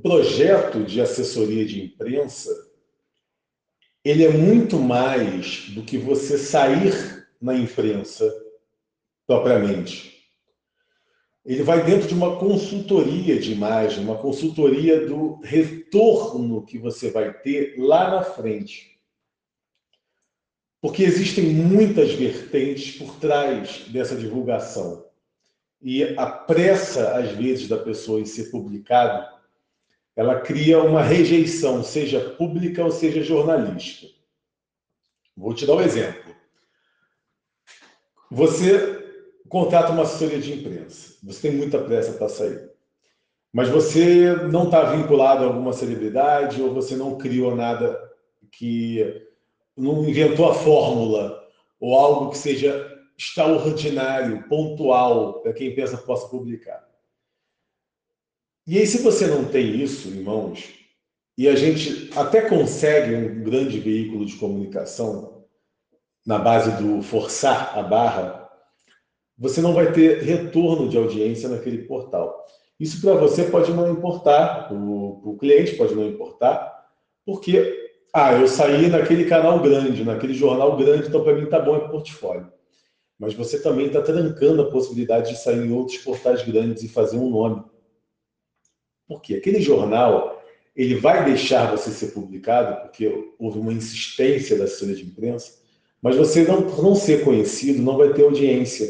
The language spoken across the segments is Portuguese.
projeto de assessoria de imprensa ele é muito mais do que você sair na imprensa propriamente. Ele vai dentro de uma consultoria de imagem, uma consultoria do retorno que você vai ter lá na frente. Porque existem muitas vertentes por trás dessa divulgação. E a pressa, às vezes, da pessoa em ser publicado ela cria uma rejeição, seja pública ou seja jornalística. Vou te dar um exemplo. Você contrata uma assessoria de imprensa, você tem muita pressa para sair, mas você não está vinculado a alguma celebridade ou você não criou nada que não inventou a fórmula ou algo que seja extraordinário, pontual, para quem pensa possa publicar. E aí, se você não tem isso em mãos, e a gente até consegue um grande veículo de comunicação na base do forçar a barra, você não vai ter retorno de audiência naquele portal. Isso para você pode não importar, para o cliente pode não importar, porque, ah, eu saí naquele canal grande, naquele jornal grande, então para mim tá bom, é portfólio. Mas você também está trancando a possibilidade de sair em outros portais grandes e fazer um nome. Porque aquele jornal ele vai deixar você ser publicado, porque houve uma insistência da assessoria de imprensa, mas você, não, por não ser conhecido, não vai ter audiência.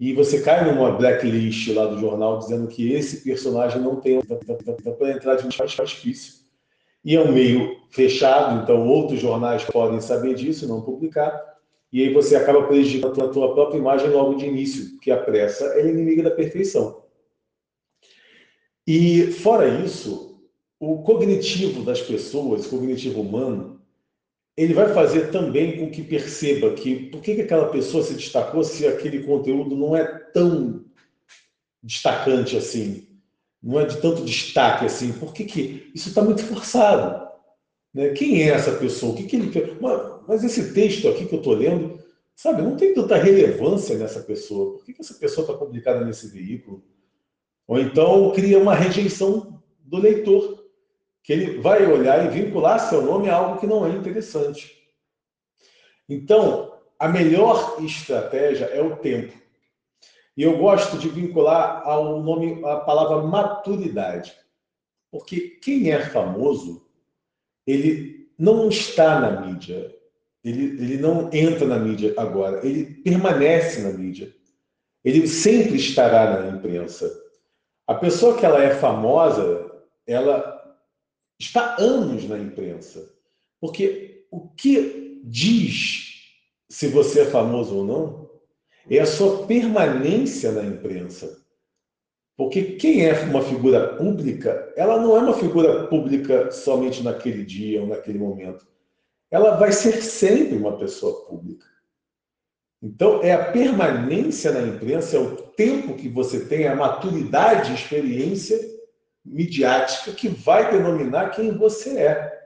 E você cai numa blacklist lá do jornal dizendo que esse personagem não tem para entrar de mais difícil. E é um meio fechado, então outros jornais podem saber disso não publicar. E aí você acaba prejudicando a tua própria imagem logo de início, porque a pressa é inimiga da perfeição. E, fora isso, o cognitivo das pessoas, o cognitivo humano, ele vai fazer também com que perceba que por que, que aquela pessoa se destacou se aquele conteúdo não é tão destacante assim, não é de tanto destaque assim, por que, que isso está muito forçado? Né? Quem é essa pessoa? O que, que ele quer? Mas esse texto aqui que eu estou lendo, sabe, não tem tanta relevância nessa pessoa. Por que, que essa pessoa está publicada nesse veículo? Ou então cria uma rejeição do leitor, que ele vai olhar e vincular seu nome a algo que não é interessante. Então, a melhor estratégia é o tempo. E eu gosto de vincular ao nome a palavra maturidade. Porque quem é famoso, ele não está na mídia. Ele, ele não entra na mídia agora, ele permanece na mídia. Ele sempre estará na imprensa. A pessoa que ela é famosa, ela está anos na imprensa. Porque o que diz se você é famoso ou não é a sua permanência na imprensa. Porque quem é uma figura pública, ela não é uma figura pública somente naquele dia ou naquele momento. Ela vai ser sempre uma pessoa pública. Então, é a permanência na imprensa, é o tempo que você tem, a maturidade, experiência midiática que vai denominar quem você é.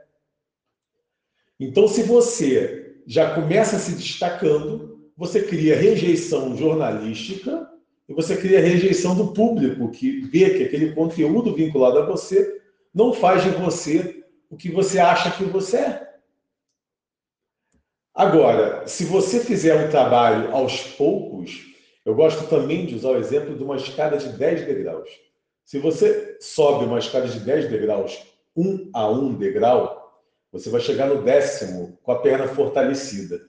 Então, se você já começa se destacando, você cria rejeição jornalística e você cria rejeição do público que vê que aquele conteúdo vinculado a você não faz de você o que você acha que você é. Agora, se você fizer um trabalho aos poucos, eu gosto também de usar o exemplo de uma escada de 10 degraus. Se você sobe uma escada de 10 degraus, um a um degrau, você vai chegar no décimo com a perna fortalecida.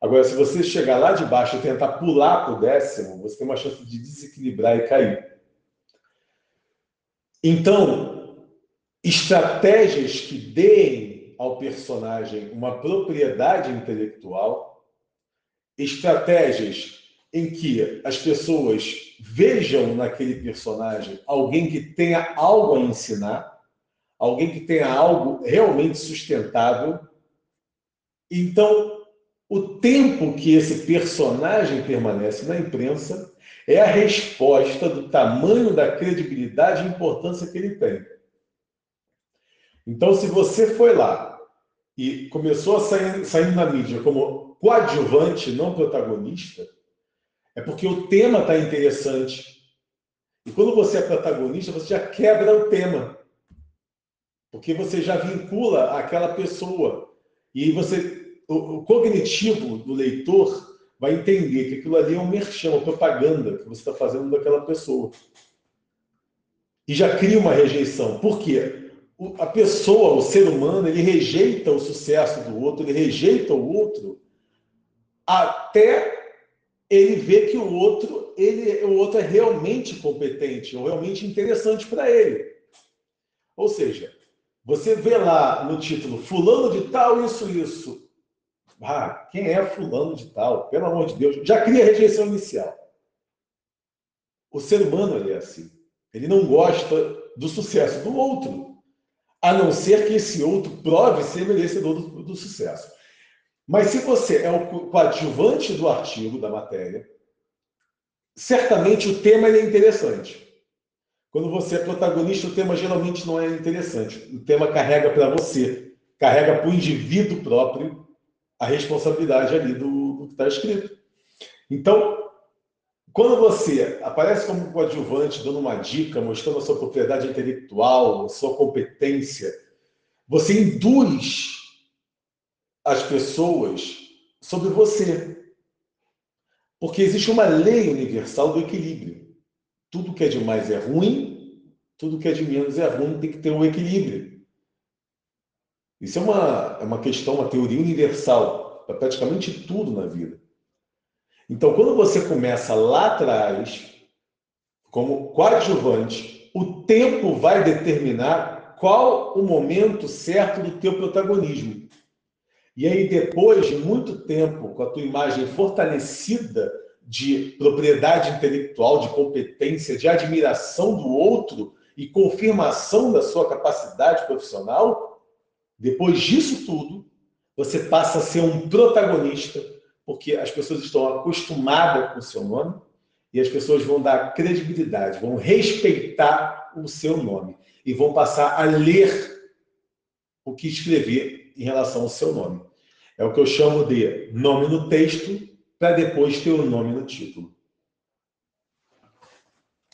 Agora, se você chegar lá de baixo e tentar pular para o décimo, você tem uma chance de desequilibrar e cair. Então, estratégias que deem ao personagem uma propriedade intelectual, estratégias em que as pessoas vejam naquele personagem alguém que tenha algo a ensinar, alguém que tenha algo realmente sustentável. Então, o tempo que esse personagem permanece na imprensa é a resposta do tamanho da credibilidade e importância que ele tem. Então, se você foi lá e começou a sair, sair na mídia como coadjuvante, não protagonista, é porque o tema está interessante. E quando você é protagonista, você já quebra o tema. Porque você já vincula aquela pessoa. E você, o, o cognitivo do leitor vai entender que aquilo ali é um merchan, uma propaganda que você está fazendo daquela pessoa. E já cria uma rejeição. Por quê? A pessoa, o ser humano, ele rejeita o sucesso do outro, ele rejeita o outro até ele ver que o outro, ele, o outro é realmente competente ou realmente interessante para ele. Ou seja, você vê lá no título fulano de tal isso isso. Ah, quem é fulano de tal? Pelo amor de Deus, já cria rejeição inicial. O ser humano ele é assim. Ele não gosta do sucesso do outro, a não ser que esse outro prove ser merecedor do, do sucesso. Mas se você é o coadjuvante do artigo, da matéria, certamente o tema é interessante. Quando você é protagonista, o tema geralmente não é interessante. O tema carrega para você, carrega para o indivíduo próprio a responsabilidade ali do, do que está escrito. Então, quando você aparece como coadjuvante, dando uma dica, mostrando a sua propriedade intelectual, a sua competência, você induz as pessoas sobre você. Porque existe uma lei universal do equilíbrio. Tudo que é demais é ruim, tudo que é de menos é ruim, tem que ter um equilíbrio. Isso é uma, é uma questão, uma teoria universal para praticamente tudo na vida. Então, quando você começa lá atrás, como coadjuvante, o tempo vai determinar qual o momento certo do teu protagonismo. E aí, depois de muito tempo, com a tua imagem fortalecida de propriedade intelectual, de competência, de admiração do outro e confirmação da sua capacidade profissional, depois disso tudo, você passa a ser um protagonista, porque as pessoas estão acostumadas com o seu nome e as pessoas vão dar credibilidade, vão respeitar o seu nome e vão passar a ler o que escrever em relação ao seu nome. É o que eu chamo de nome no texto, para depois ter o nome no título.